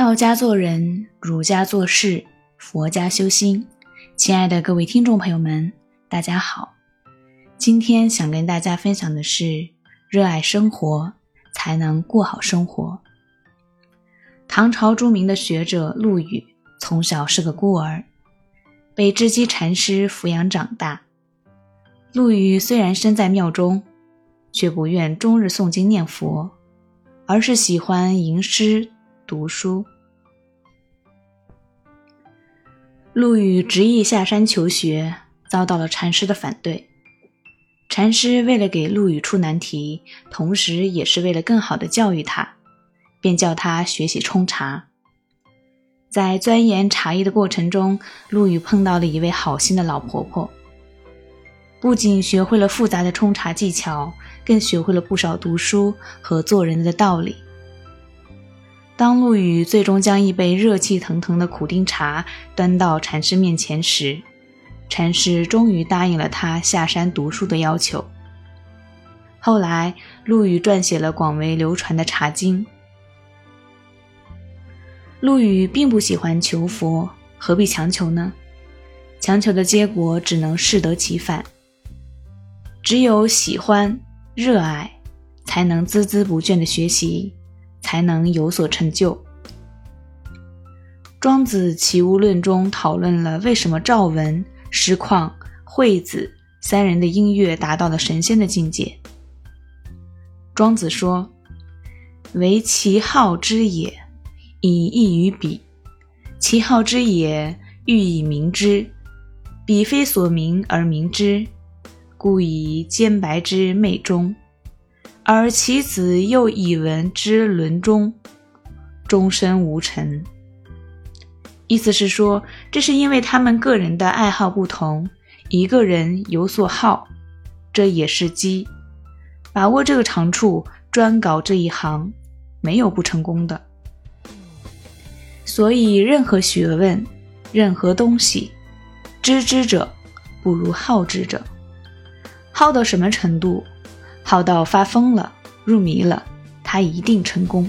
道家做人，儒家做事，佛家修心。亲爱的各位听众朋友们，大家好。今天想跟大家分享的是：热爱生活，才能过好生活。唐朝著名的学者陆羽，从小是个孤儿，被知机禅师抚养长大。陆羽虽然身在庙中，却不愿终日诵经念佛，而是喜欢吟诗。读书，陆羽执意下山求学，遭到了禅师的反对。禅师为了给陆羽出难题，同时也是为了更好的教育他，便叫他学习冲茶。在钻研茶艺的过程中，陆羽碰到了一位好心的老婆婆，不仅学会了复杂的冲茶技巧，更学会了不少读书和做人的道理。当陆羽最终将一杯热气腾腾的苦丁茶端到禅师面前时，禅师终于答应了他下山读书的要求。后来，陆羽撰写了广为流传的《茶经》。陆羽并不喜欢求佛，何必强求呢？强求的结果只能适得其反。只有喜欢、热爱，才能孜孜不倦的学习。才能有所成就。庄子《齐物论》中讨论了为什么赵文、师旷、惠子三人的音乐达到了神仙的境界。庄子说：“为其好之也，以异于彼；其好之也，欲以明之。彼非所明而明之，故以兼白之昧中。”而其子又以闻之伦中，终身无成。意思是说，这是因为他们个人的爱好不同，一个人有所好，这也是机。把握这个长处，专搞这一行，没有不成功的。所以，任何学问，任何东西，知之者不如好之者。好到什么程度？好到发疯了，入迷了，他一定成功。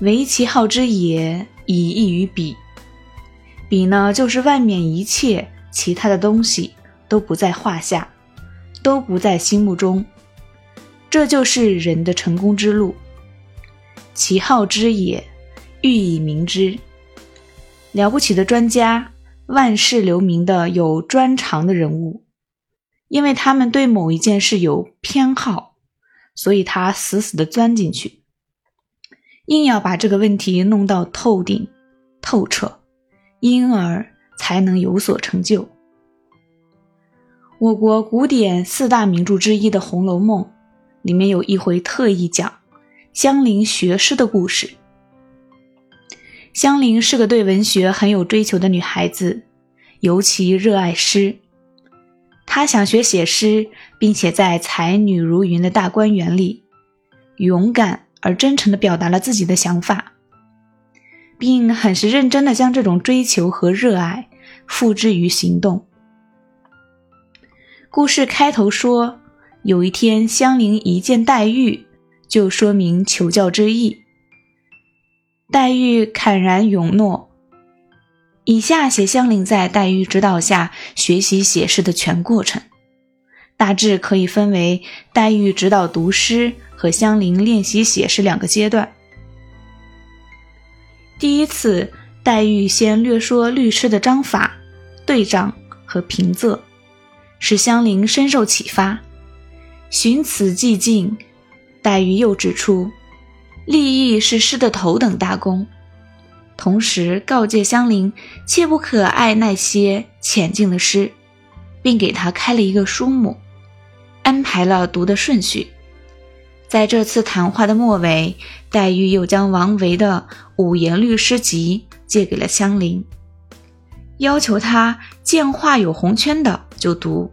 唯其好之也，以异于彼。彼呢，就是外面一切其他的东西都不在话下，都不在心目中。这就是人的成功之路。其好之也，欲以明之。了不起的专家，万世留名的有专长的人物。因为他们对某一件事有偏好，所以他死死的钻进去，硬要把这个问题弄到透顶、透彻，因而才能有所成就。我国古典四大名著之一的《红楼梦》，里面有一回特意讲香菱学诗的故事。香菱是个对文学很有追求的女孩子，尤其热爱诗。他想学写诗，并且在才女如云的大观园里，勇敢而真诚地表达了自己的想法，并很是认真地将这种追求和热爱付之于行动。故事开头说，有一天香菱一见黛玉，就说明求教之意。黛玉坦然允诺。以下写香菱在黛玉指导下学习写诗的全过程，大致可以分为黛玉指导读诗和香菱练习写诗两个阶段。第一次，黛玉先略说律诗的章法、对仗和平仄，使香菱深受启发。寻此寂静，黛玉又指出，立意是诗的头等大功。同时告诫香菱，切不可爱那些浅近的诗，并给他开了一个书目，安排了读的顺序。在这次谈话的末尾，黛玉又将王维的五言律诗集借给了香菱，要求他见画有红圈的就读。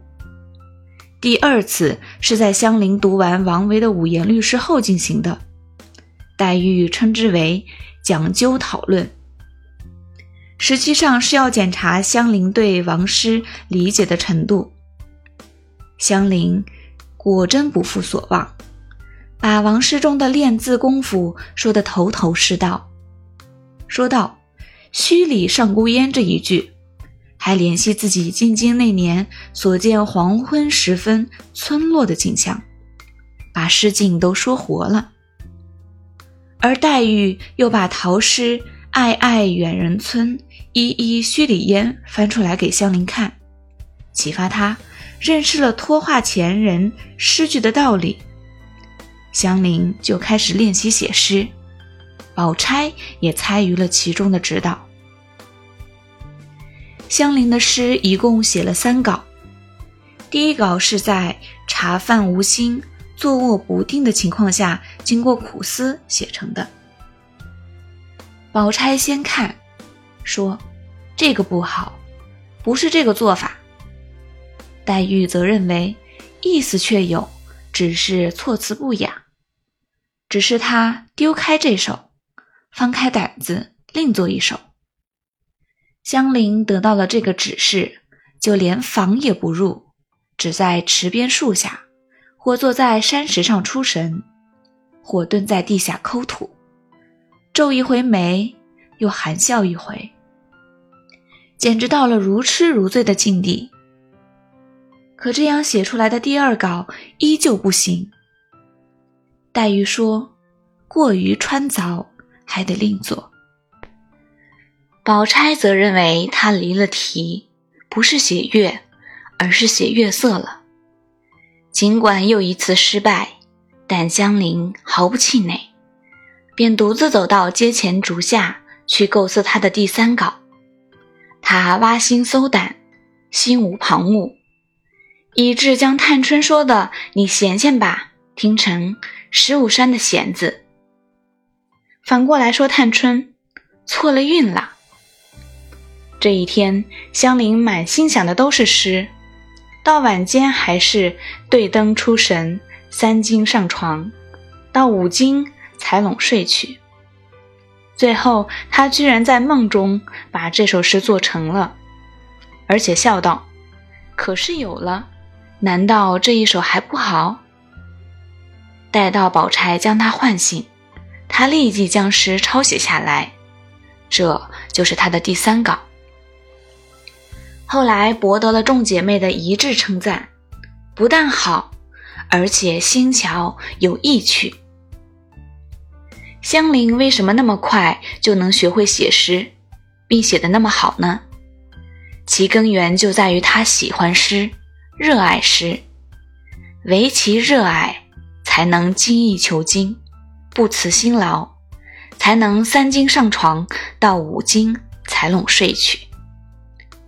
第二次是在香菱读完王维的五言律诗后进行的，黛玉称之为讲究讨论。实际上是要检查香菱对王诗理解的程度。香菱果真不负所望，把王诗中的练字功夫说得头头是道。说道：“虚里上孤烟”这一句，还联系自己进京那年所见黄昏时分村落的景象，把诗境都说活了。而黛玉又把陶诗《爱爱远人村，依依墟里烟》翻出来给香菱看，启发他认识了托化前人诗句的道理。香菱就开始练习写诗。宝钗也参与了其中的指导。香菱的诗一共写了三稿，第一稿是在茶饭无心、坐卧不定的情况下，经过苦思写成的。宝钗先看，说：“这个不好，不是这个做法。”黛玉则认为意思确有，只是措辞不雅，只是他丢开这首。翻开胆子，另做一首。香菱得到了这个指示，就连房也不入，只在池边树下，或坐在山石上出神，或蹲在地下抠土，皱一回眉，又含笑一回，简直到了如痴如醉的境地。可这样写出来的第二稿依旧不行。黛玉说：“过于穿凿。”还得另做。宝钗则认为他离了题，不是写月，而是写月色了。尽管又一次失败，但香菱毫不气馁，便独自走到阶前竹下去构思他的第三稿。他挖心搜胆，心无旁骛，以致将探春说的“你闲闲吧”听成十五山的“闲”字。反过来说，探春错了韵了。这一天，香菱满心想的都是诗，到晚间还是对灯出神，三更上床，到五更才拢睡去。最后，他居然在梦中把这首诗做成了，而且笑道：“可是有了，难道这一首还不好？”待到宝钗将他唤醒。他立即将诗抄写下来，这就是他的第三稿。后来博得了众姐妹的一致称赞，不但好，而且新巧有意趣。香菱为什么那么快就能学会写诗，并写得那么好呢？其根源就在于她喜欢诗，热爱诗，唯其热爱，才能精益求精。不辞辛劳，才能三更上床，到五更才拢睡去，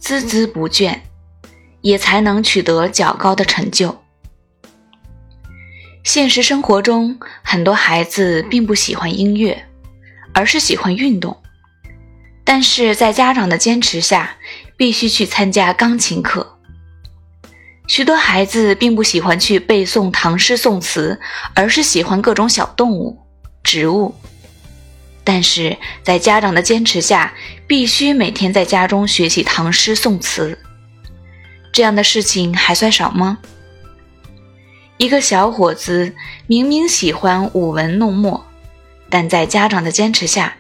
孜孜不倦，也才能取得较高的成就。现实生活中，很多孩子并不喜欢音乐，而是喜欢运动，但是在家长的坚持下，必须去参加钢琴课。许多孩子并不喜欢去背诵唐诗宋词，而是喜欢各种小动物。植物，但是在家长的坚持下，必须每天在家中学习唐诗宋词。这样的事情还算少吗？一个小伙子明明喜欢舞文弄墨，但在家长的坚持下，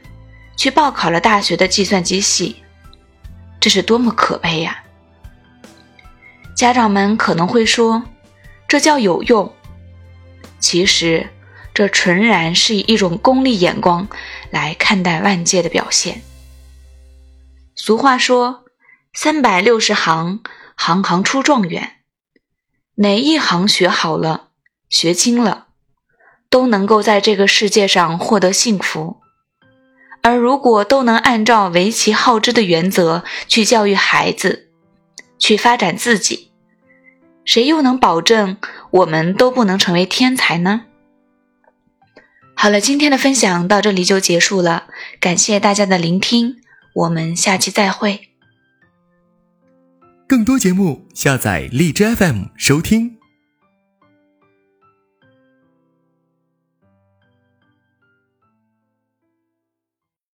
去报考了大学的计算机系，这是多么可悲呀！家长们可能会说，这叫有用。其实。这纯然是以一种功利眼光来看待万界的表现。俗话说：“三百六十行，行行出状元。”哪一行学好了、学精了，都能够在这个世界上获得幸福。而如果都能按照为其好之的原则去教育孩子，去发展自己，谁又能保证我们都不能成为天才呢？好了，今天的分享到这里就结束了，感谢大家的聆听，我们下期再会。更多节目，下载荔枝 FM 收听。